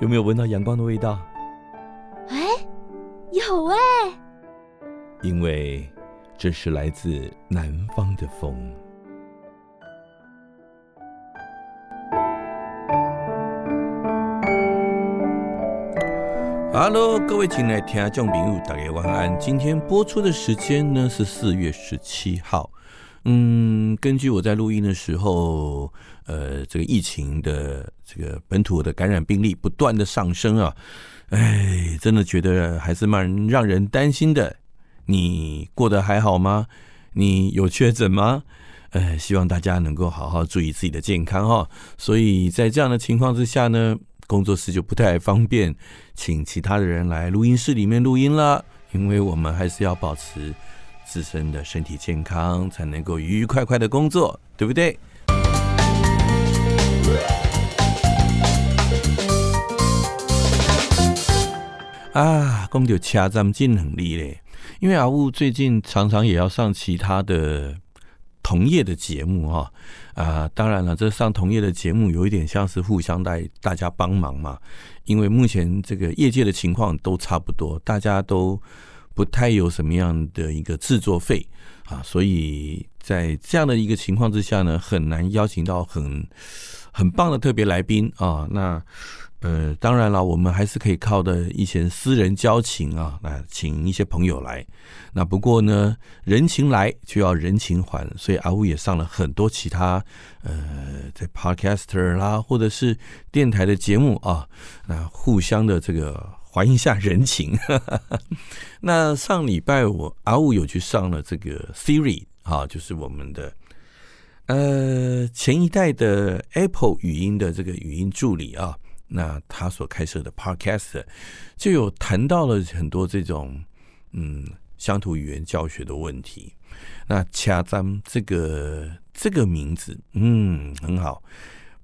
有没有闻到阳光的味道？哎，有哎。因为这是来自南方的风。Hello，各位亲爱的听众朋友，大家晚安。今天播出的时间呢是四月十七号。嗯，根据我在录音的时候，呃，这个疫情的这个本土的感染病例不断的上升啊，哎，真的觉得还是蛮让人担心的。你过得还好吗？你有确诊吗？呃，希望大家能够好好注意自己的健康哈。所以在这样的情况之下呢。工作室就不太方便，请其他的人来录音室里面录音了，因为我们还是要保持自身的身体健康，才能够愉愉快快的工作，对不对？啊，讲到车站进能力嘞，因为阿雾最近常常也要上其他的。同业的节目哈啊，当然了，这上同业的节目有一点像是互相带大家帮忙嘛，因为目前这个业界的情况都差不多，大家都不太有什么样的一个制作费啊，所以在这样的一个情况之下呢，很难邀请到很很棒的特别来宾啊，那。呃，当然了，我们还是可以靠的一些私人交情啊，来请一些朋友来。那不过呢，人情来就要人情还，所以阿雾也上了很多其他呃，在 Podcaster 啦，或者是电台的节目啊，那互相的这个还一下人情。那上礼拜我阿五有去上了这个 Siri 啊，就是我们的呃前一代的 Apple 语音的这个语音助理啊。那他所开设的 Podcast 就有谈到了很多这种嗯乡土语言教学的问题。那车站这个这个名字嗯很好，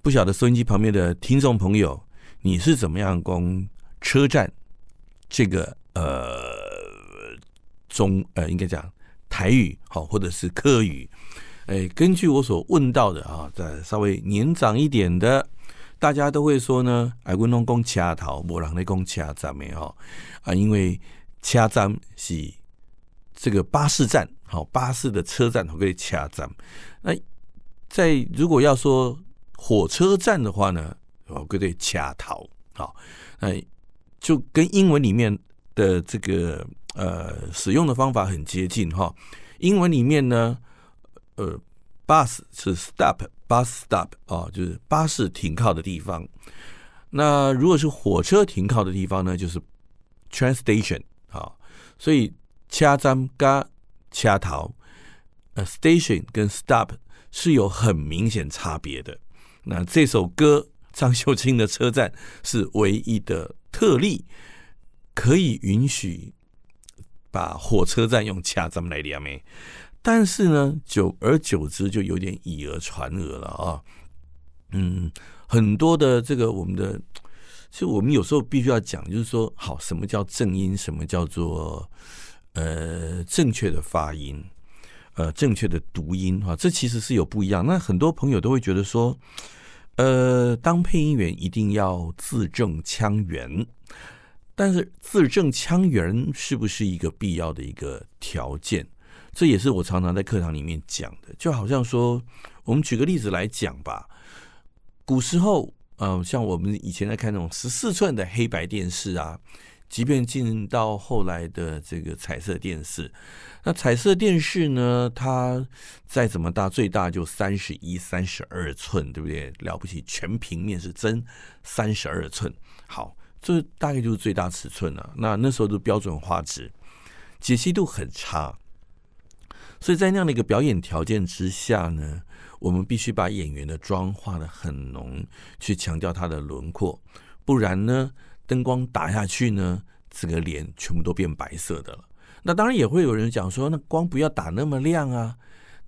不晓得收音机旁边的听众朋友，你是怎么样讲车站这个呃中呃应该讲台语好或者是客语？哎，根据我所问到的啊，再稍微年长一点的。大家都会说呢，哎，我拢讲车头，无人咧讲车站的哈啊，因为车站是这个巴士站，好巴士的车站，可以车站。那在如果要说火车站的话呢，哦，可以车头，好，那就跟英文里面的这个呃使用的方法很接近哈。英文里面呢，呃。Bus 是 stop，bus stop 啊，就是巴士停靠的地方。那如果是火车停靠的地方呢，就是 train station 啊。所以车站跟车头，呃，station 跟 stop 是有很明显差别的。那这首歌张秀清的车站是唯一的特例，可以允许把火车站用车站来念没。但是呢，久而久之就有点以讹传讹了啊。嗯，很多的这个我们的，其实我们有时候必须要讲，就是说，好，什么叫正音，什么叫做呃正确的发音，呃正确的读音啊，这其实是有不一样。那很多朋友都会觉得说，呃，当配音员一定要字正腔圆，但是字正腔圆是不是一个必要的一个条件？这也是我常常在课堂里面讲的，就好像说，我们举个例子来讲吧。古时候，嗯、像我们以前在看那种十四寸的黑白电视啊，即便进到后来的这个彩色电视，那彩色电视呢，它再怎么大，最大就三十一、三十二寸，对不对？了不起，全平面是真三十二寸。好，这大概就是最大尺寸了。那那时候的标准画质，解析度很差，所以在那样的一个表演条件之下呢，我们必须把演员的妆画得很浓，去强调他的轮廓，不然呢，灯光打下去呢，整个脸全部都变白色的了。那当然也会有人讲说，那光不要打那么亮啊。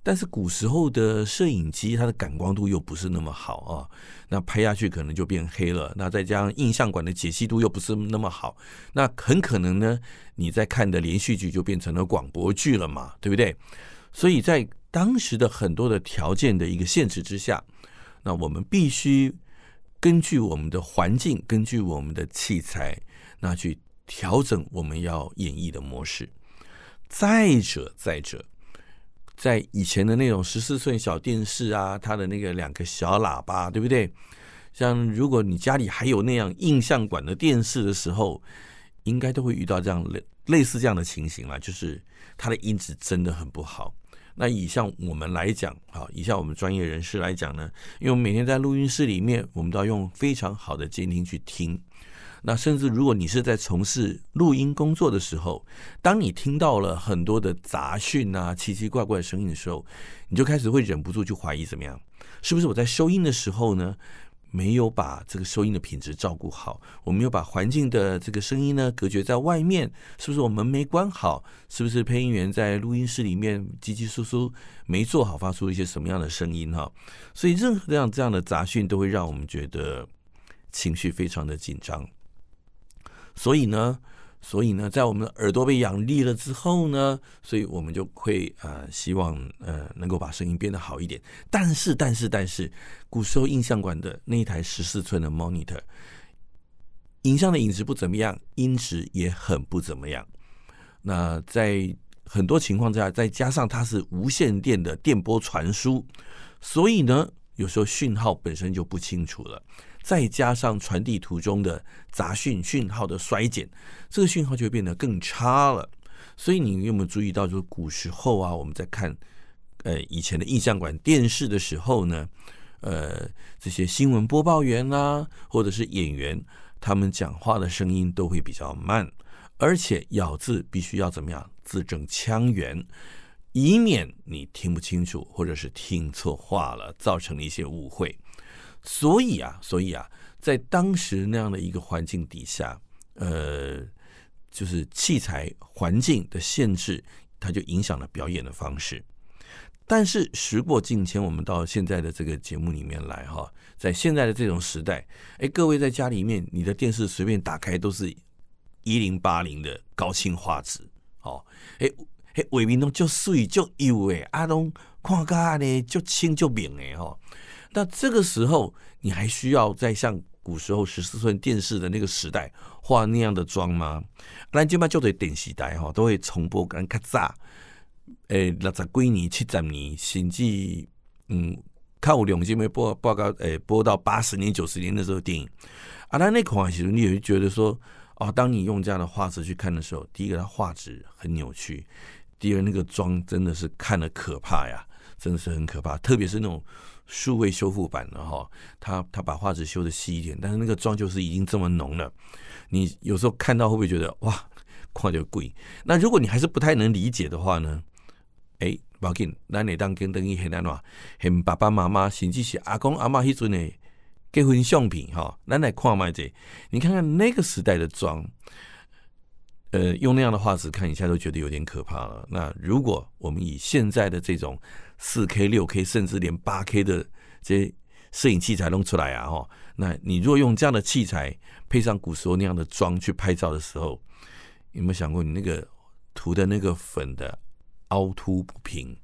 但是古时候的摄影机，它的感光度又不是那么好啊，那拍下去可能就变黑了。那再加上印象馆的解析度又不是那么好，那很可能呢，你在看的连续剧就变成了广播剧了嘛，对不对？所以在当时的很多的条件的一个限制之下，那我们必须根据我们的环境，根据我们的器材，那去调整我们要演绎的模式。再者，再者。在以前的那种十四寸小电视啊，它的那个两个小喇叭，对不对？像如果你家里还有那样印象馆的电视的时候，应该都会遇到这样类类似这样的情形了，就是它的音质真的很不好。那以像我们来讲，好，以像我们专业人士来讲呢，因为每天在录音室里面，我们都要用非常好的监听去听。那甚至如果你是在从事录音工作的时候，当你听到了很多的杂讯啊、奇奇怪怪的声音的时候，你就开始会忍不住去怀疑怎么样？是不是我在收音的时候呢，没有把这个收音的品质照顾好？我没有把环境的这个声音呢隔绝在外面？是不是我门没关好？是不是配音员在录音室里面叽叽簌簌没做好，发出一些什么样的声音？哈，所以任何这样这样的杂讯都会让我们觉得情绪非常的紧张。所以呢，所以呢，在我们的耳朵被养利了之后呢，所以我们就会呃希望呃能够把声音变得好一点。但是，但是，但是，古时候印象馆的那一台十四寸的 monitor，影像的影质不怎么样，音质也很不怎么样。那在很多情况之下，再加上它是无线电的电波传输，所以呢，有时候讯号本身就不清楚了。再加上传递途中的杂讯讯号的衰减，这个讯号就会变得更差了。所以你有没有注意到，就是古时候啊，我们在看呃以前的映像馆电视的时候呢，呃这些新闻播报员啊，或者是演员，他们讲话的声音都会比较慢，而且咬字必须要怎么样，字正腔圆，以免你听不清楚，或者是听错话了，造成了一些误会。所以啊，所以啊，在当时那样的一个环境底下，呃，就是器材环境的限制，它就影响了表演的方式。但是时过境迁，我们到现在的这个节目里面来哈，在现在的这种时代，哎，各位在家里面，你的电视随便打开都是一零八零的高清画质，哦，哎哎，画面都就水就油诶，阿东看家呢就清就明诶吼。那这个时候，你还需要再像古时候十四寸电视的那个时代画那样的妆吗？那基本上就得电视台哈，都会重播跟较早，诶，六十几年、七十年，甚至嗯，看有两集没播报告，诶，播到八十年、九十年的时候电影啊，那那款其实你也会觉得说，哦，当你用这样的画质去看的时候，第一个它画质很扭曲，第二那个妆真的是看了可怕呀，真的是很可怕，特别是那种。数位修复版的哈，他他把画质修的细一点，但是那个妆就是已经这么浓了，你有时候看到会不会觉得哇，看就贵？那如果你还是不太能理解的话呢？哎、欸，不要紧，咱来当跟等于很难话，很爸爸妈妈甚至是阿公阿妈迄阵的结婚相片哈，咱来看嘛这，你看看那个时代的妆，呃，用那样的画质看一下都觉得有点可怕了。那如果我们以现在的这种。四 K、六 K，甚至连八 K 的这些摄影器材弄出来啊！哈，那你如果用这样的器材配上古时候那样的妆去拍照的时候，有没有想过你那个涂的那个粉的凹凸不平，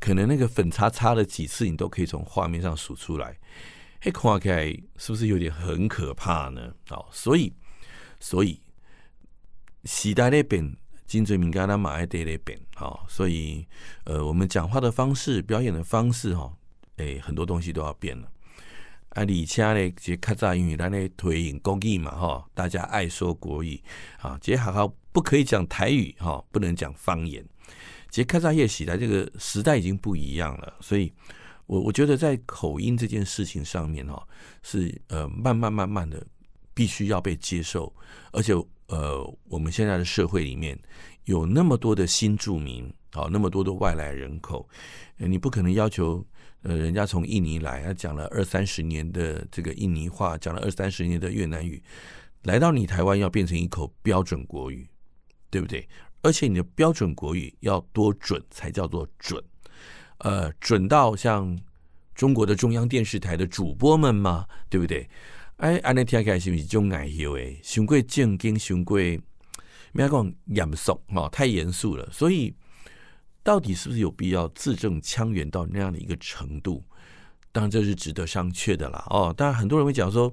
可能那个粉擦擦了几次，你都可以从画面上数出来。嘿，看起来是不是有点很可怕呢？好，所以，所以时代那边。金嘴敏感的马爱得那边，好，所以呃，我们讲话的方式、表演的方式，哈，哎，很多东西都要变了。啊，而且咧，这较早因为咱咧推行国语嘛，哈，大家爱说国语啊，这好好不可以讲台语哈，不能讲方言。其实较早也时代，这个时代已经不一样了，所以我我觉得在口音这件事情上面哈，是呃慢慢慢慢的必须要被接受，而且呃我们现在的社会里面有那么多的新住民，好，那么多的外来人口，你不可能要求。呃，人家从印尼来，他讲了二三十年的这个印尼话，讲了二三十年的越南语，来到你台湾要变成一口标准国语，对不对？而且你的标准国语要多准才叫做准？呃，准到像中国的中央电视台的主播们吗？对不对？哎，安尼听起来是不是就矮油？哎，太过正经，伤过，没有讲严肃吼，太严肃了，所以。到底是不是有必要字正腔圆到那样的一个程度？当然这是值得商榷的啦。哦，当然很多人会讲说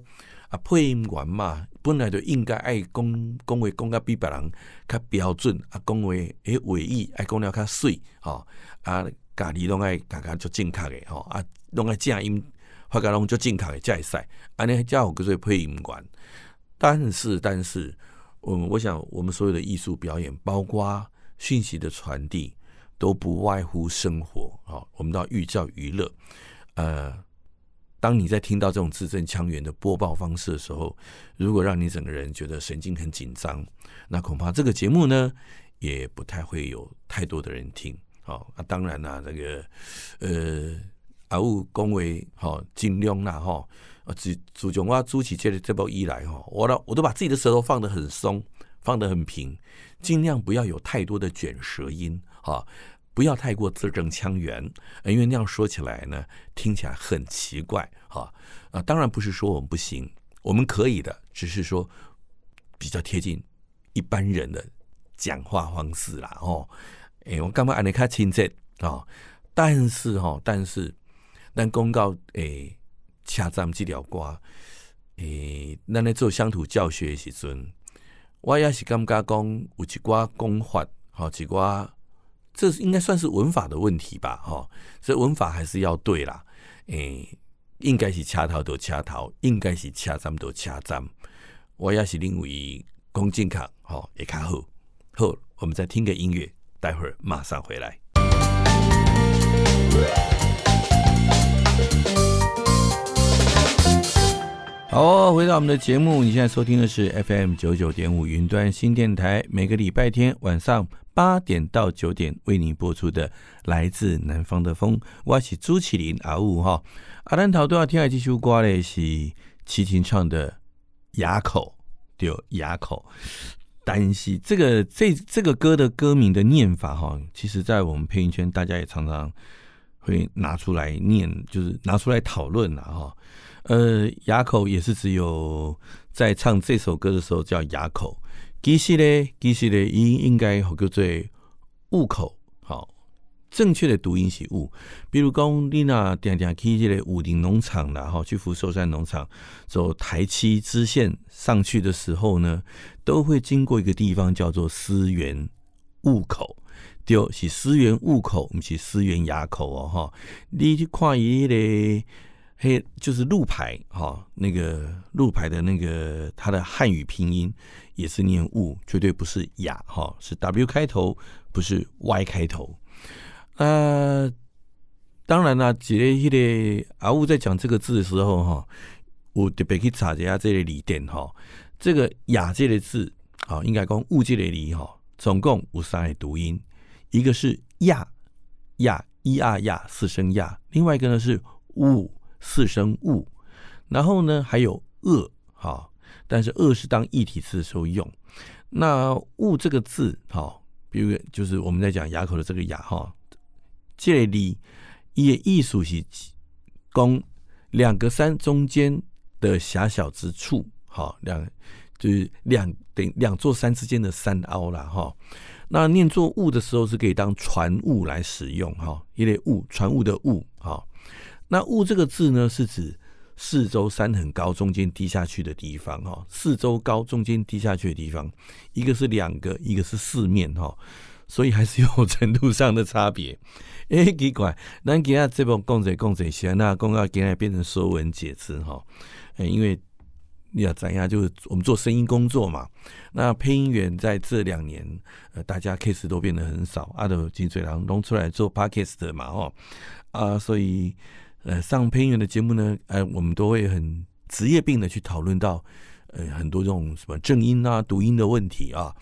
啊，配音员嘛，本来就应该爱讲讲话讲个比别人较标准啊，讲话诶尾意爱讲了较水哦啊，家己拢爱家家就正确的吼啊，拢爱正音发家拢就正确的才会使，安尼才有叫做配音员。但是，但是，我我想我们所有的艺术表演，包括讯息的传递。都不外乎生活啊，我们都要寓教于乐。呃，当你在听到这种字正腔圆的播报方式的时候，如果让你整个人觉得神经很紧张，那恐怕这个节目呢，也不太会有太多的人听。好，那当然啦，这个呃，阿武恭维哈，尽量啦哈，自自从我主持这这部以来哈，我都我都把自己的舌头放得很松，放得很平，尽量不要有太多的卷舌音。哈，不要太过字正腔圆，因为那样说起来呢，听起来很奇怪。哈啊，当然不是说我们不行，我们可以的，只是说比较贴近一般人的讲话方式啦。哦，哎，我刚刚按你看亲切啊，但是哈，但是咱公告诶，车站即条歌，诶，咱咧做乡土教学的时阵，我也是感觉讲有一寡讲法，好一寡。这应该算是文法的问题吧，哈，所以文法还是要对啦，诶，应该是车头就车头，应该是车站就车站，我也是认为恭敬卡，吼也较好，好，我们再听个音乐，待会儿马上回来。好，回到我们的节目，你现在收听的是 FM 九九点五云端新电台，每个礼拜天晚上。八点到九点为您播出的来自南方的风，我是朱启麟阿武哈。阿兰桃都要听下这首歌嘞，是齐秦唱的《哑口》对，《哑口》。但是这个这这个歌的歌名的念法哈，其实在我们配音圈，大家也常常会拿出来念，就是拿出来讨论了哈。呃，哑口也是只有在唱这首歌的时候叫哑口。其实呢，其实呢，应应该好叫做雾口，好，正确的读音是雾。比如讲，你那点点去这个武陵农场啦，哈，去福寿山农场走台七支线上去的时候呢，都会经过一个地方叫做思源雾口，就是思源雾口，不是思源垭口哦，哈。你去看伊咧。嘿，就是路牌哈，那个路牌的那个它的汉语拼音也是念雾，绝对不是哑哈，是 W 开头，不是 Y 开头。呃，当然啦，杰咧迄个阿雾在讲这个字的时候哈，我特别去查一下这个字典哈，这个哑这个字啊，应该讲物这个字哈，总共有三个读音，一个是亚亚一二亚四声亚，另外一个呢是雾。四声物，然后呢还有恶，哈，但是恶是当一体词的时候用。那物这个字，哈，比如就是我们在讲哑口的这个哑，哈，这里也艺术是讲两个山中间的狭小之处，哈，两就是两等两座山之间的山凹了，哈。那念作物的时候是可以当船物来使用，哈，一类物船物的物，哈。那雾这个字呢，是指四周山很高，中间低下去的地方哈。四周高，中间低下去的地方，一个是两个，一个是四面哈。所以还是有 程度上的差别。哎，奇怪，咱今仔这部讲者讲者先，那讲到今仔变成说文解字哈。哎，因为你要怎样，就是我们做声音工作嘛。那配音员在这两年，呃，大家 case 都变得很少，阿德金水郎弄出来做 podcast 嘛，哦，啊，所以呃，上配音员的节目呢，呃，我们都会很职业病的去讨论到，呃，很多这种什么正音啊、读音的问题啊。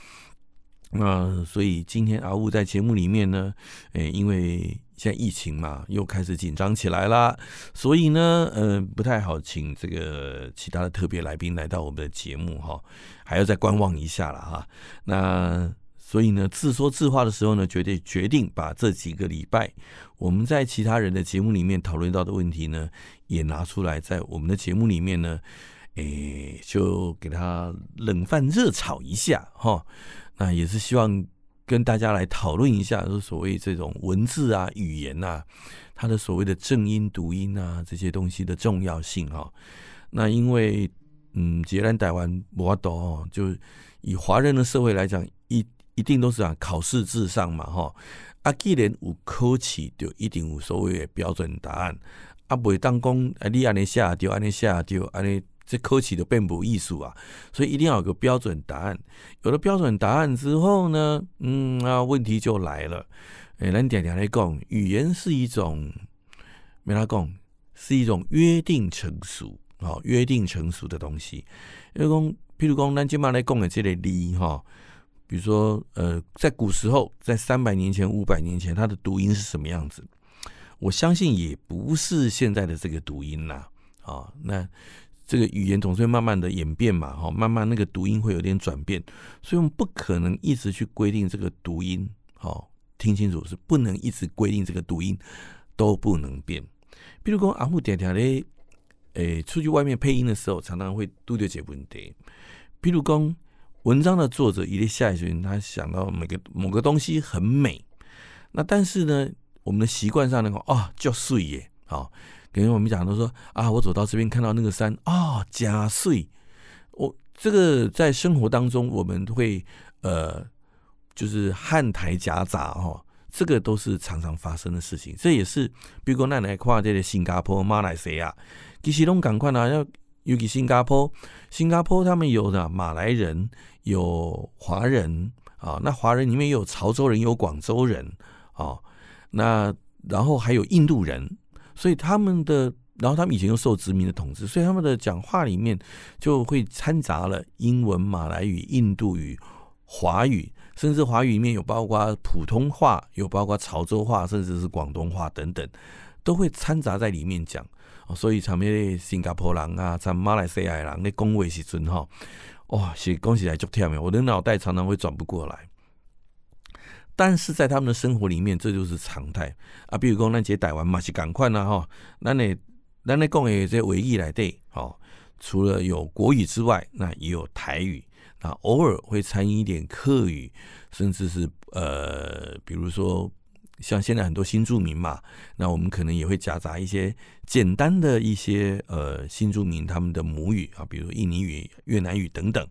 那、所以今天阿雾在节目里面呢，诶，因为现在疫情嘛，又开始紧张起来啦，所以呢，呃，不太好请这个其他的特别来宾来到我们的节目哈，还要再观望一下了哈。那所以呢，自说自话的时候呢，决定决定把这几个礼拜我们在其他人的节目里面讨论到的问题呢，也拿出来在我们的节目里面呢，诶，就给他冷饭热炒一下哈。那也是希望跟大家来讨论一下，就所谓这种文字啊、语言啊，它的所谓的正音、读音啊这些东西的重要性哈。那因为嗯，既然台湾我懂哦，就以华人的社会来讲，一定都是啊考试至上嘛哈。啊，既然有考试，就一定有所谓的标准答案。啊，袂当讲啊，你安尼写对，安尼写对，安尼。这考试的并不艺术啊，所以一定要有个标准答案。有了标准答案之后呢，嗯，啊问题就来了。诶，咱点点来讲，语言是一种，没他讲，是一种约定成熟，好，约定成熟的东西。因为讲，譬如讲，咱今嘛来讲的这类字哈，比如说，呃，在古时候，在三百年前、五百年前，它的读音是什么样子？我相信也不是现在的这个读音啦。啊，那。这个语言总是会慢慢的演变嘛，哈，慢慢那个读音会有点转变，所以我们不可能一直去规定这个读音，好，听清楚是不能一直规定这个读音都不能变。比如说阿木点点嘞，诶，出去外面配音的时候，常常会都有这个问题。比如说文章的作者一定下一句，他想到每个某个东西很美，那但是呢，我们的习惯上那个啊叫碎耶，好。给我们讲都说啊，我走到这边看到那个山啊，假碎。我这个在生活当中，我们会呃，就是汉台夹杂哈，这个都是常常发生的事情。这也是，比如说奶奶跨这个新加坡、马来西亚，其实都赶快呢，要尤其新加坡，新加坡他们有的马来人，有华人啊，那华人里面有潮州人，有广州人啊，那然后还有印度人。所以他们的，然后他们以前又受殖民的统治，所以他们的讲话里面就会掺杂了英文、马来语、印度语、华语，甚至华语里面有包括普通话，有包括潮州话，甚至是广东话等等，都会掺杂在里面讲。所以他们的新加坡人啊，在马来西亚人咧讲话时阵哈，哇，是讲起来就跳没，我的脑袋常常会转不过来。但是在他们的生活里面，这就是常态啊。比如说，咱这台湾嘛是赶快呐哈，咱的咱的讲的这维语来对，哦，除了有国语之外，那也有台语，那偶尔会掺一点客语，甚至是呃，比如说像现在很多新住民嘛，那我们可能也会夹杂一些简单的一些呃新住民他们的母语啊，比如印尼语、越南语等等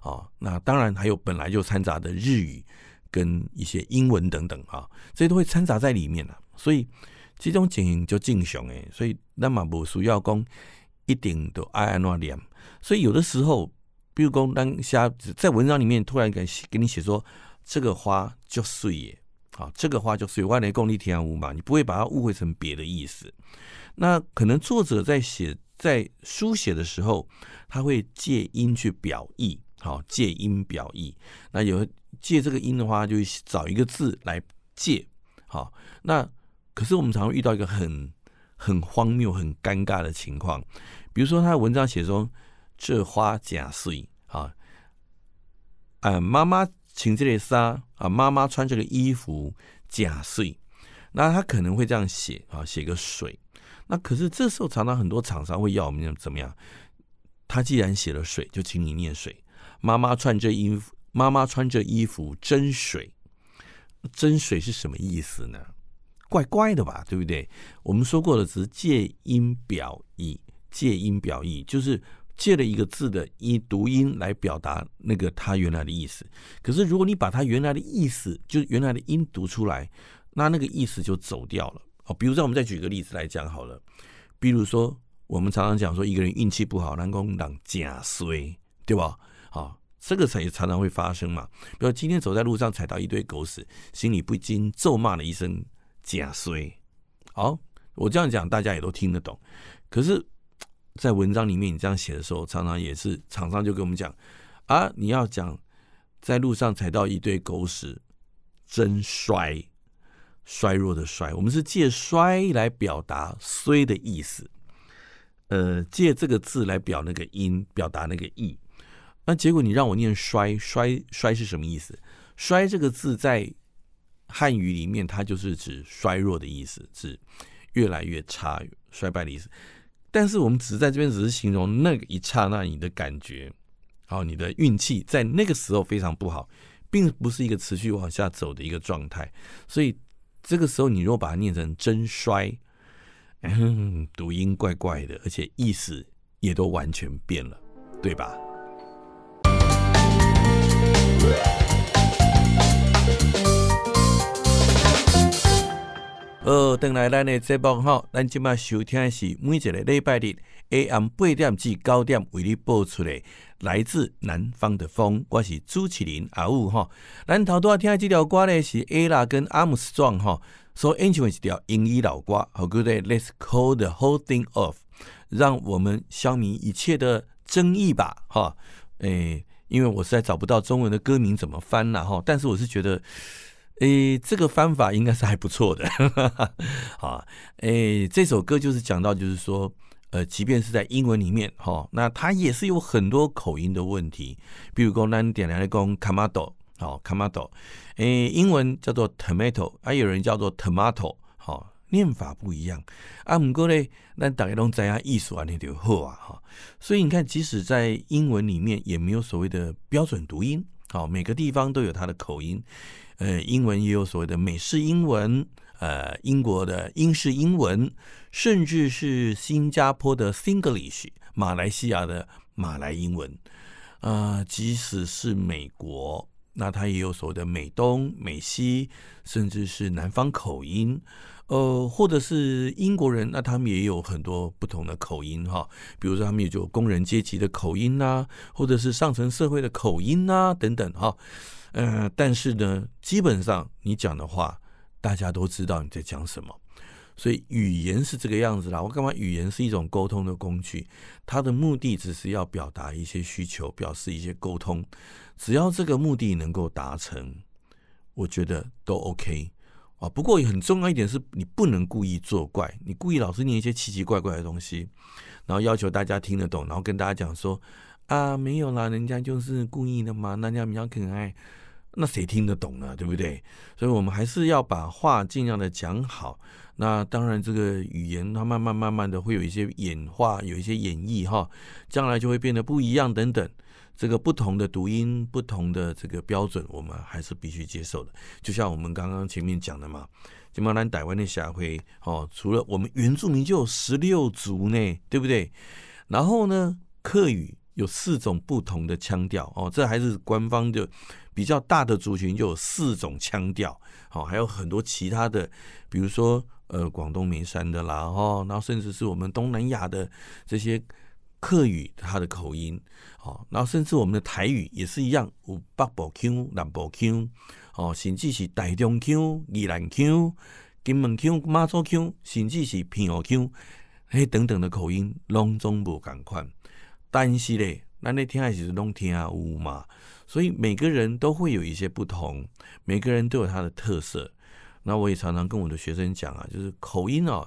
啊。那当然还有本来就掺杂的日语。跟一些英文等等啊，这些都会掺杂在里面了。所以这种情形就正常诶。所以那么不需要讲一定都爱按怎念。所以有的时候，比如讲当下在文章里面突然给给你写说这个花就碎耶，啊，这个花就碎，外来功力天无嘛，你不会把它误会成别的意思。那可能作者在写在书写的时候，他会借音去表意。好，借音表意，那有借这个音的话，就找一个字来借。好，那可是我们常常遇到一个很很荒谬、很尴尬的情况，比如说他的文章写说这花假碎啊，啊妈妈请这里纱啊，妈妈穿这个衣服假睡，那他可能会这样写啊，写个水。那可是这时候常常很多厂商会要我们怎么样？他既然写了水，就请你念水。妈妈穿着衣服，妈妈穿着衣服真水，真水是什么意思呢？怪怪的吧，对不对？我们说过的只是借音表意，借音表意就是借了一个字的音读音来表达那个它原来的意思。可是如果你把它原来的意思，就原来的音读出来，那那个意思就走掉了。哦，比如说我们再举个例子来讲好了，比如说我们常常讲说一个人运气不好，人讲人假衰，对吧？好，这个才也常常会发生嘛。比如今天走在路上踩到一堆狗屎，心里不禁咒骂了一声假衰。好，我这样讲大家也都听得懂。可是，在文章里面你这样写的时候，常常也是厂商就跟我们讲啊，你要讲在路上踩到一堆狗屎，真衰。衰弱的衰，我们是借衰来表达衰的意思，呃，借这个字来表那个音，表达那个意。那结果你让我念衰，衰衰是什么意思？衰这个字在汉语里面，它就是指衰弱的意思，指越来越差、衰败的意思。但是我们只是在这边只是形容那个一刹那你的感觉，好，你的运气在那个时候非常不好，并不是一个持续往下走的一个状态，所以。这个时候，你如果把它念成“真衰”，嗯，读音怪怪的，而且意思也都完全变了，对吧？等来咱的节目哈，咱今麦收听的是每一个礼拜日 AM 八点至九点为你播出的来自南方的风，我是主持人阿武哈。咱头拄仔听的这条歌呢是 Ella 跟阿姆斯壮哈所演唱的一条英语老歌，好歌的 Let's call the whole thing off，让我们消弭一切的争议吧哈。诶，因为我实在找不到中文的歌名怎么翻了哈，但是我是觉得。诶，这个方法应该是还不错的，啊，诶，这首歌就是讲到，就是说，呃，即便是在英文里面，哈，那它也是有很多口音的问题，比如说那点来讲 tomato，好 tomato，诶，英文叫做 tomato，还有人叫做 tomato，好，念法不一样，啊，不过呢，那大家都知啊，意思啊那就好啊，哈，所以你看，即使在英文里面，也没有所谓的标准读音，好，每个地方都有它的口音。呃，英文也有所谓的美式英文，呃，英国的英式英文，甚至是新加坡的 Singlish，马来西亚的马来英文，呃，即使是美国，那它也有所谓的美东、美西，甚至是南方口音，呃，或者是英国人，那他们也有很多不同的口音哈，比如说他们也有工人阶级的口音呐、或者是上层社会的口音呐、等等哈。呃，但是呢，基本上你讲的话，大家都知道你在讲什么，所以语言是这个样子啦。我干嘛？语言是一种沟通的工具，它的目的只是要表达一些需求，表示一些沟通。只要这个目的能够达成，我觉得都 OK 啊。不过很重要一点是，你不能故意作怪，你故意老是念一些奇奇怪怪的东西，然后要求大家听得懂，然后跟大家讲说啊，没有啦，人家就是故意的嘛，那人家比较可爱。那谁听得懂呢？对不对？所以我们还是要把话尽量的讲好。那当然，这个语言它慢慢慢慢的会有一些演化，有一些演绎哈，将来就会变得不一样等等。这个不同的读音，不同的这个标准，我们还是必须接受的。就像我们刚刚前面讲的嘛，金马兰台湾的社会哦，除了我们原住民就有十六族呢，对不对？然后呢，客语有四种不同的腔调哦，这还是官方的。比较大的族群就有四种腔调，好，还有很多其他的，比如说呃广东梅山的啦，哈，然后甚至是我们东南亚的这些客语，它的口音，好，然后甚至我们的台语也是一样，有北部腔、南部腔，哦，甚至是台中腔、宜兰腔、金门腔、马祖腔，甚至是平湖腔，嘿等等的口音，拢总无共款，但是咧，咱咧听的是拢听有嘛。所以每个人都会有一些不同，每个人都有他的特色。那我也常常跟我的学生讲啊，就是口音哦，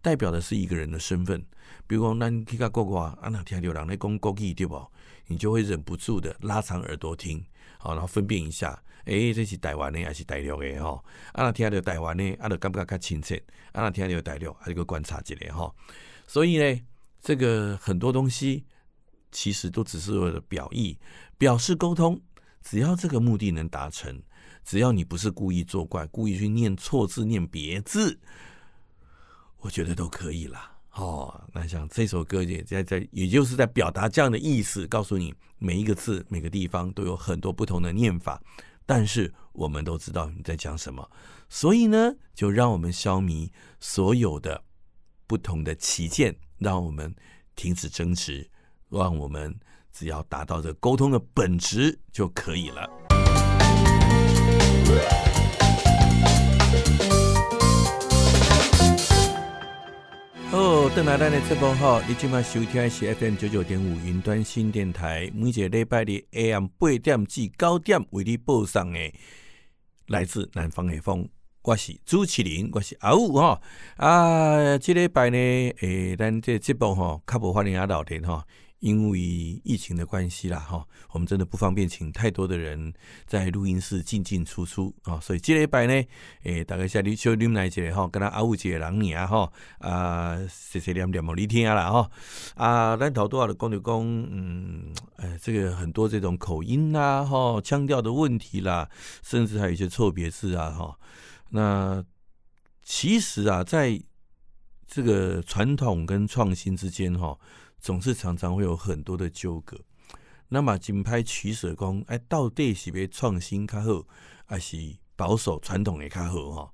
代表的是一个人的身份。比如说，那你听国外，啊那听到人在讲国语，对不？你就会忍不住的拉长耳朵听，好，然后分辨一下，诶，这是台湾的还是大陆的？哈，啊那听到台湾的，啊就感觉较亲切；啊那听到大陆，还有个观察一下哈。所以呢，这个很多东西其实都只是为了表意。表示沟通，只要这个目的能达成，只要你不是故意作怪，故意去念错字、念别字，我觉得都可以啦。哦，那像这首歌也在在，也就是在表达这样的意思，告诉你每一个字、每个地方都有很多不同的念法，但是我们都知道你在讲什么，所以呢，就让我们消弭所有的不同的歧见，让我们停止争执，让我们只要达到这沟通的本质就可以了。哦，邓来丹的直播哈，你今晚收听的是 FM 九九点五云端新电台，每一个礼拜的 AM 八点至九点为你播送的来自南方的风，我是朱启林，我是阿武哈啊，这礼拜呢，诶，咱这直播哈，较无法令阿聊天哈。因为疫情的关系啦，哈，我们真的不方便请太多的人在录音室进进出出啊，所以这礼拜呢，诶，大概下你小你们来一个哈，跟他阿五姐两年哈，啊，谢谢念念莫你听啦哈，啊，咱头多少的讲就讲，嗯，哎，这个很多这种口音呐，哈，腔调的问题啦，甚至还有一些错别字啊，哈，那其实啊，在这个传统跟创新之间，哈。总是常常会有很多的纠葛，那么金牌取舍工，哎，到底是要创新较好，还是保守传统的较好？哈，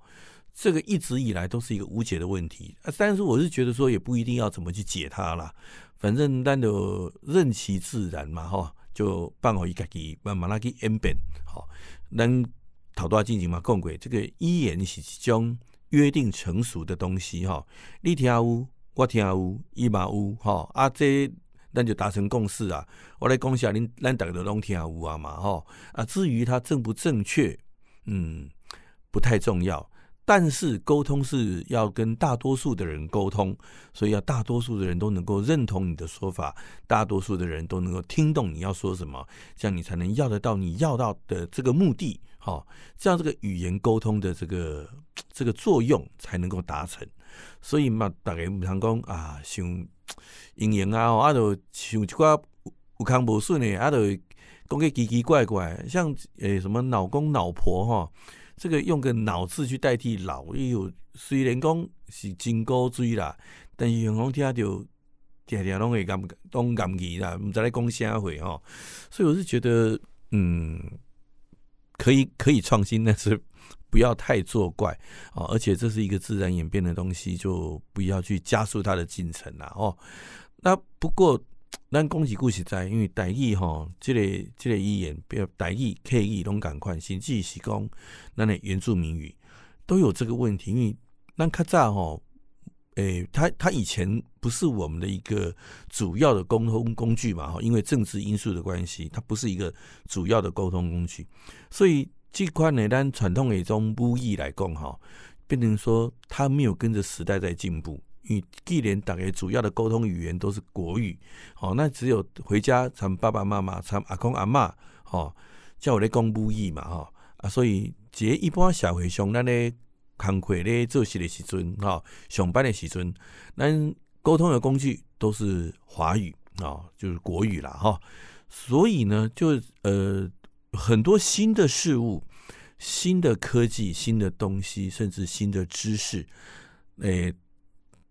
这个一直以来都是一个无解的问题啊。但是我是觉得说，也不一定要怎么去解它啦，反正咱就任其自然嘛，哈，就办好一家己慢慢来去演变。好，咱头多进行嘛，讲过这个语言是一种约定成熟的东西，哈，你听有？我听有，伊嘛有，吼啊，这咱就达成共识啊。我来讲下，恁咱大家都拢听有啊嘛，吼啊。至于它正不正确，嗯，不太重要。但是沟通是要跟大多数的人沟通，所以要大多数的人都能够认同你的说法，大多数的人都能够听懂你要说什么，这样你才能要得到你要到的这个目的，吼，这样这个语言沟通的这个这个作用才能够达成。所以嘛，大家唔通讲啊，像营营啊，啊，就像一寡有康无顺的，啊，就讲个奇奇怪怪，像诶、什么老公老婆哈，这个用个脑字去代替老，哎呦，虽然讲是真古锥啦，但是用讲听就听听拢会感拢感觉啦，唔知咧讲啥会吼，所以我是觉得，嗯，可以可以创新，但是。不要太作怪啊！而且这是一个自然演变的东西，就不要去加速它的进程了哦。那不过，咱恭喜故事在，因为台语哈，这个这个语言，比如台语、客语拢共款，甚至是讲咱的原住民语都有这个问题。因为咱较早哈，诶，他他以前不是我们的一个主要的沟通工具嘛哈，因为政治因素的关系，它不是一个主要的沟通工具，所以。这款呢，咱传统的一种母语来讲，哈，变成说它没有跟着时代在进步。因为既然大概主要的沟通语言都是国语，哦，那只有回家参爸爸妈妈、参阿公阿嬷，哦，叫我来讲母语嘛，哈啊，所以这一般社会上，咱咧工作咧做事的时阵，哈，上班的时阵，咱沟通的工具都是华语啊，就是国语啦，哈。所以呢，就呃。很多新的事物、新的科技、新的东西，甚至新的知识，诶、欸，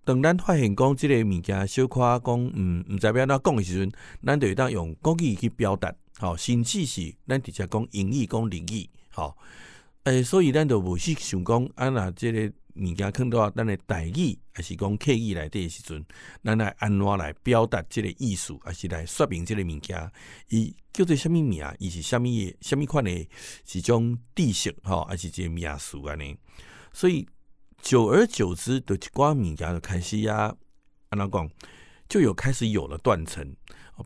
等咱发现讲这个物件，小夸讲，嗯，唔知要安怎讲的时阵，咱就当用国语去表达，好，甚至是咱直接讲英语、讲日语，好，诶、所以咱就无去想讲，啊，那这个物件看到咱的台语，还是讲客语来的时阵，咱来安怎来表达这个意思，还是来说明这个物件，伊。叫做什么名？伊是什么什么款的？是种地形哈，还是这名词安尼？所以久而久之，就一寡物件就开始呀，安怎讲，就有开始有了断层。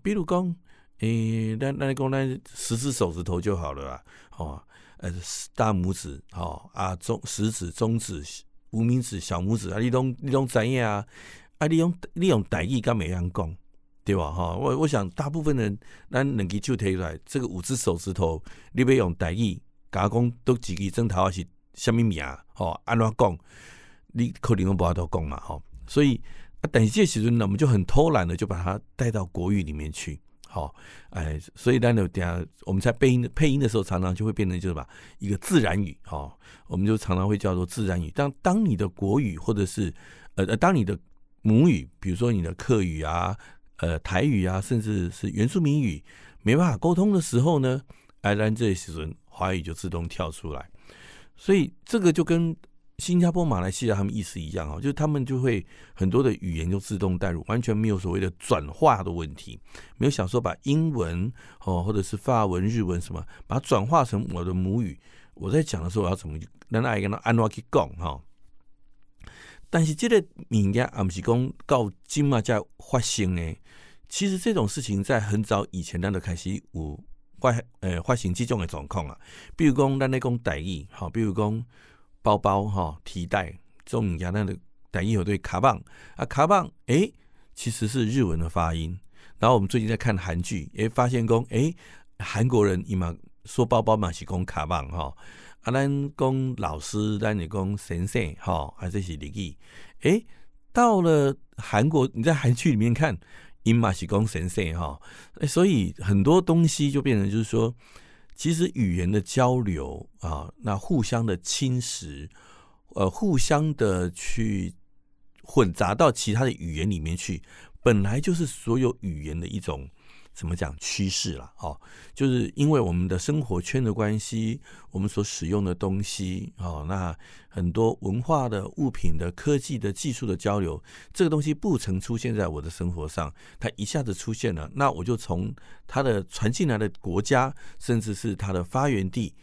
比如讲，诶，咱咱讲咱十只手指头就好了啊，哦，呃，大拇指，哦啊，中食指、中指、无名指、小拇指啊，你拢你拢知影啊？啊，你用你用台语敢会样讲？对吧？哈，我我想大部分人，咱两支手提出来，这个五只手指头，你要用台语甲讲，都几个钟头是什物名？吼，安怎讲？你可能都不晓得讲嘛，吼。所以啊，但是这时阵呢，我们就很偷懒的就把它带到国语里面去，好，哎，所以咱就等下我们在配音配音的时候，常常就会变成就是把一个自然语，哈，我们就常常会叫做自然语。当当你的国语或者是呃呃，当你的母语，比如说你的客语啊、呃台语啊，甚至是原住民语，没办法沟通的时候呢，哎，然这时阵华语就自动跳出来。所以这个就跟新加坡、马来西亚他们意思一样啊，就是他们就会很多的语言就自动带入，完全没有所谓的转化的问题，没有想说把英文哦或者是法文、日文什么，把它转化成我的母语。我在讲的时候我要怎么让大家跟他安话去讲哈？但是这个物件啊，不是讲到今嘛才发生的。其实这种事情在很早以前，咱就开始有发呃发生这种的状况啊。比如讲，咱咧讲台语，哈，比如讲包包哈、提袋这种物件，咱的台语有对卡棒啊，卡棒哎，其实是日文的发音。然后我们最近在看韩剧，也发现讲哎，韩国人伊嘛说包包嘛是讲卡棒哈。啊，咱讲老师，咱也讲先生，哈，啊，这是礼仪。诶，到了韩国，你在韩剧里面看，伊嘛是讲先生，哈，所以很多东西就变成就是说，其实语言的交流啊，那互相的侵蚀，呃，互相的去混杂到其他的语言里面去，本来就是所有语言的一种。怎么讲趋势了？哦，就是因为我们的生活圈的关系，我们所使用的东西，哦，那很多文化的物品的科技的技术的交流，这个东西不曾出现在我的生活上，它一下子出现了，那我就从它的传进来的国家，甚至是它的发源地，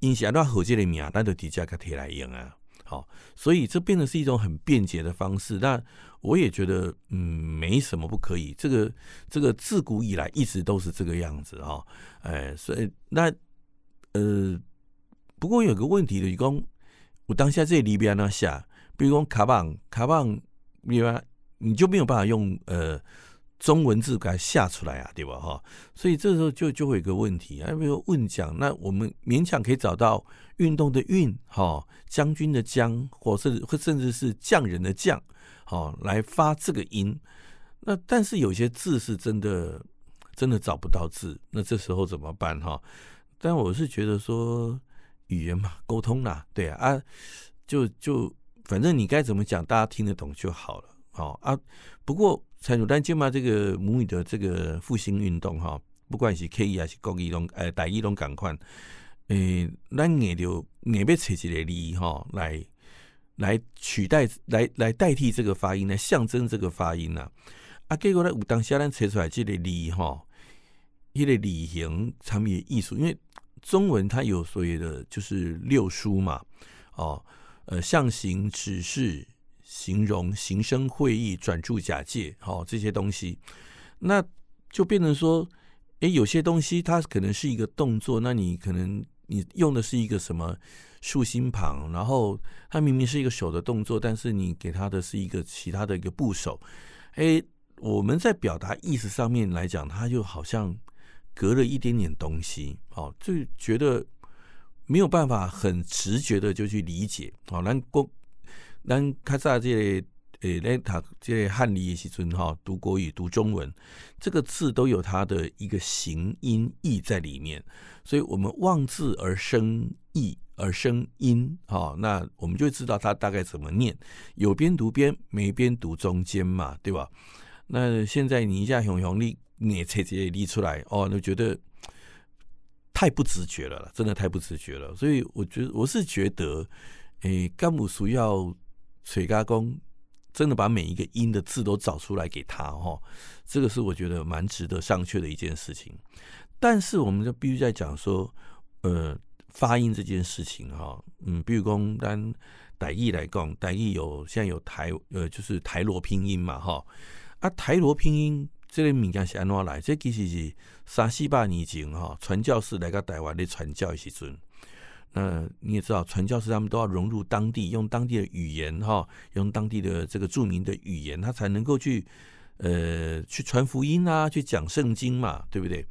印象那火箭的名，那就底下个铁来用啊。好，所以这变得是一种很便捷的方式。那我也觉得，嗯，没什么不可以。这个这个自古以来一直都是这个样子啊。哎，所以那呃，不过有个问题的，你讲我当下这里边呢下，比如讲卡棒卡棒，比如你就没有办法用呃。中文字给它下出来啊，对吧？哈，所以这时候就就会有个问题啊，比如问讲，那我们勉强可以找到运动的运，哈，将军的将，或是或甚至是匠人的匠，好来发这个音。那但是有些字是真的真的找不到字，那这时候怎么办？哈，但我是觉得说语言嘛，沟通啦，对啊，啊，就就反正你该怎么讲，大家听得懂就好了，好啊。不过。蔡主丹就嘛，这个母语的这个复兴运动哈，不管是 K 语还是国语拢，呃，台语拢共款，诶，咱也就也要找一个字哈，来来取代，来来代替这个发音，来象征这个发音呐。啊，结果呢，有当下咱找出来这个字哈，一个字形产品的艺术，因为中文它有所谓的就是六书嘛，哦，呃，象形、指示。形容、形声、会意、转注、假借，好这些东西，那就变成说，诶，有些东西它可能是一个动作，那你可能你用的是一个什么竖心旁，然后它明明是一个手的动作，但是你给它的是一个其他的一个部首，诶，我们在表达意思上面来讲，它就好像隔了一点点东西，好，就觉得没有办法很直觉的就去理解，好，那过。咱较早这个诶，来读这个汉语的时阵哈，读国语、读中文，这个字都有它的一个形音义在里面，所以我们望字而生义而生音，哈，那我们就知道它大概怎么念，有边读边，没边读中间嘛，对吧？那现在你一下熊熊你念这些列出来，哦，那觉得太不直觉了，真的太不直觉了，所以我觉得我是觉得，诶，甘姆书要。水加工真的把每一个音的字都找出来给他哈，这个是我觉得蛮值得商榷的一件事情。但是我们就必须在讲说，呃，发音这件事情哈，嗯，比如讲单台语来讲，台语有现在有台呃，就是台罗拼音嘛哈，啊，台罗拼音这个物件是安怎来？这其实是三四百年前哈，传教士来到台湾的传教的时阵。那你也知道，传教士他们都要融入当地，用当地的语言哈，用当地的这个著名的语言，他才能够去呃去传福音啊，去讲圣经嘛，对不对？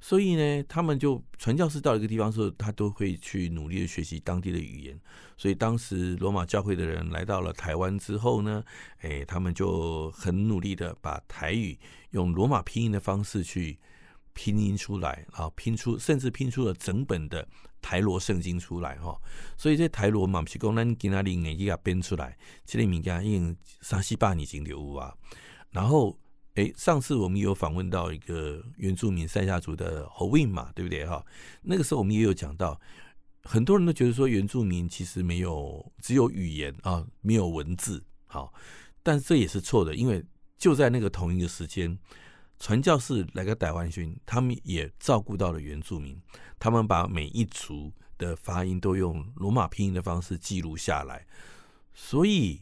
所以呢，他们就传教士到一个地方的时候，他都会去努力的学习当地的语言。所以当时罗马教会的人来到了台湾之后呢，哎，他们就很努力的把台语用罗马拼音的方式去拼音出来，然后拼出，甚至拼出了整本的台罗圣经出来哈。所以这台罗嘛，不是讲咱今仔日硬去给它编出来，这里物件已经三四百年前就有啊。然后，诶，上次我们有访问到一个原住民赛夏族的侯韵嘛，对不对哈？那个时候我们也有讲到，很多人都觉得说原住民其实没有，只有语言啊，没有文字。好，但这也是错的，因为就在那个同一个时间。传教士来个台湾训，他们也照顾到了原住民，他们把每一族的发音都用罗马拼音的方式记录下来，所以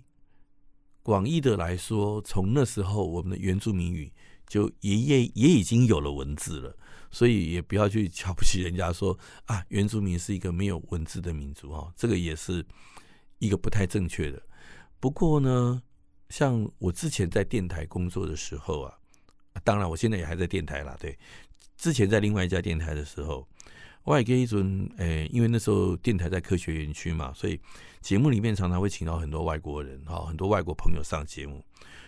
广义的来说，从那时候我们的原住民语就也也也已经有了文字了，所以也不要去瞧不起人家说啊，原住民是一个没有文字的民族哦，这个也是一个不太正确的。不过呢，像我之前在电台工作的时候啊。当然，我现在也还在电台啦。对，之前在另外一家电台的时候，我也跟一尊诶，因为那时候电台在科学园区嘛，所以节目里面常常会请到很多外国人哈，很多外国朋友上节目。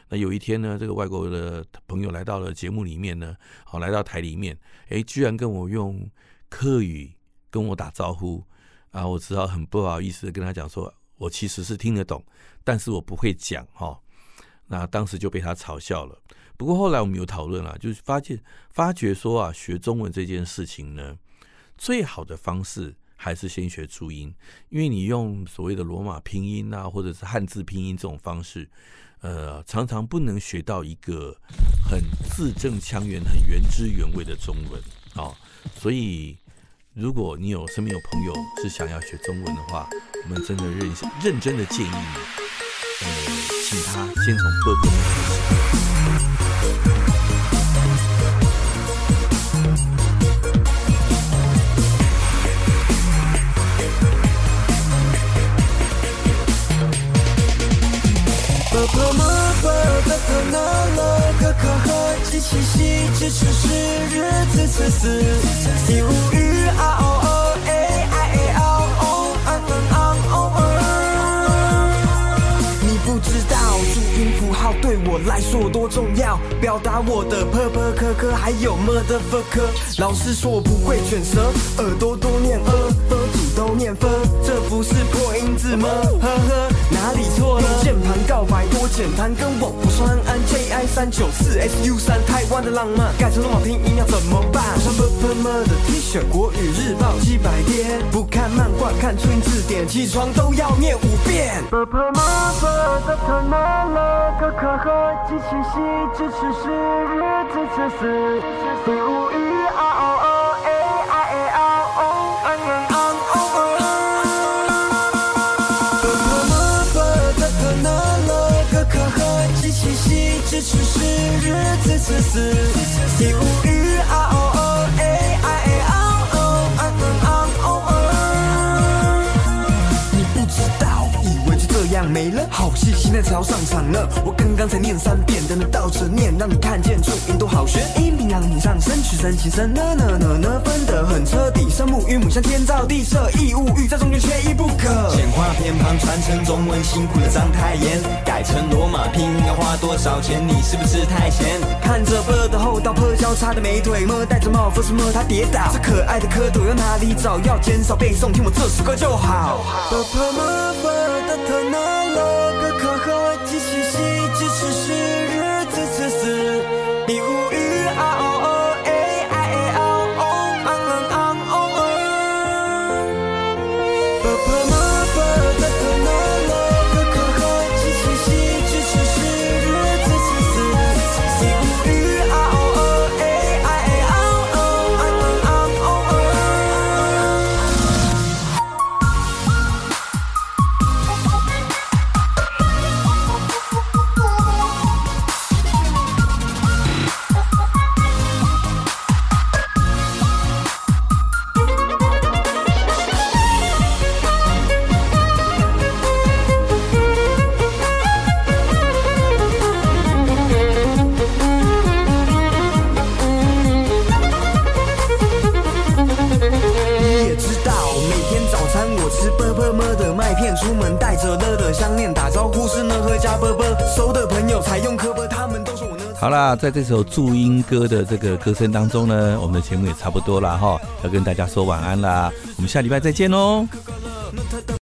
那有一天呢，这个外国的朋友来到了节目里面呢，好，来到台里面，诶，居然跟我用客语跟我打招呼啊！我只好很不好意思的跟他讲说，我其实是听得懂，但是我不会讲哈。那当时就被他嘲笑了。不过后来我们有讨论了，就是发现发觉说啊，学中文这件事情呢，最好的方式还是先学注音，因为你用所谓的罗马拼音啊，或者是汉字拼音这种方式，呃，常常不能学到一个很字正腔圆、很原汁原味的中文啊、所以，如果你有身边有朋友是想要学中文的话，我们真的认认真的建议你，呃，请他先从波波开始。七夕至此时，日子此时，你无语啊哦我来说多重要，表达我的破破磕磕，还有 motherfucker。老师说我不会卷舌，耳朵多念呃，佛祖都念分，这不是破音字吗？呵呵。哪里错了？用键盘告白简单，跟我不说安安 J I 三九四 S U 三，台湾的浪漫改成罗马拼音要怎么办？穿 b p m 的 T 恤，国语日报几百页，不看漫画看春字典，起床都要念五遍。b p m b d t n l g k h j q x j q x r j q 日子此时，你无戏现在才要上场了。我刚刚才念三遍，等你倒着念，让你看见注音多好学。一名扬你上身，取身情深，呢呢呢呢分得很彻底。生母与母像天造地设，义务欲在中间缺一不可。简化偏旁传承中文，辛苦了章太炎。改成罗马拼音要花多少钱？你是不是太闲？看着波的后道，破交叉的美腿，么戴着帽，风是摸他跌倒。这可爱的蝌蚪要哪里找？要减少背诵，听我这首歌就好。就好只是在这首祝音歌的这个歌声当中呢，我们的节目也差不多了哈，要跟大家说晚安啦，我们下礼拜再见喽。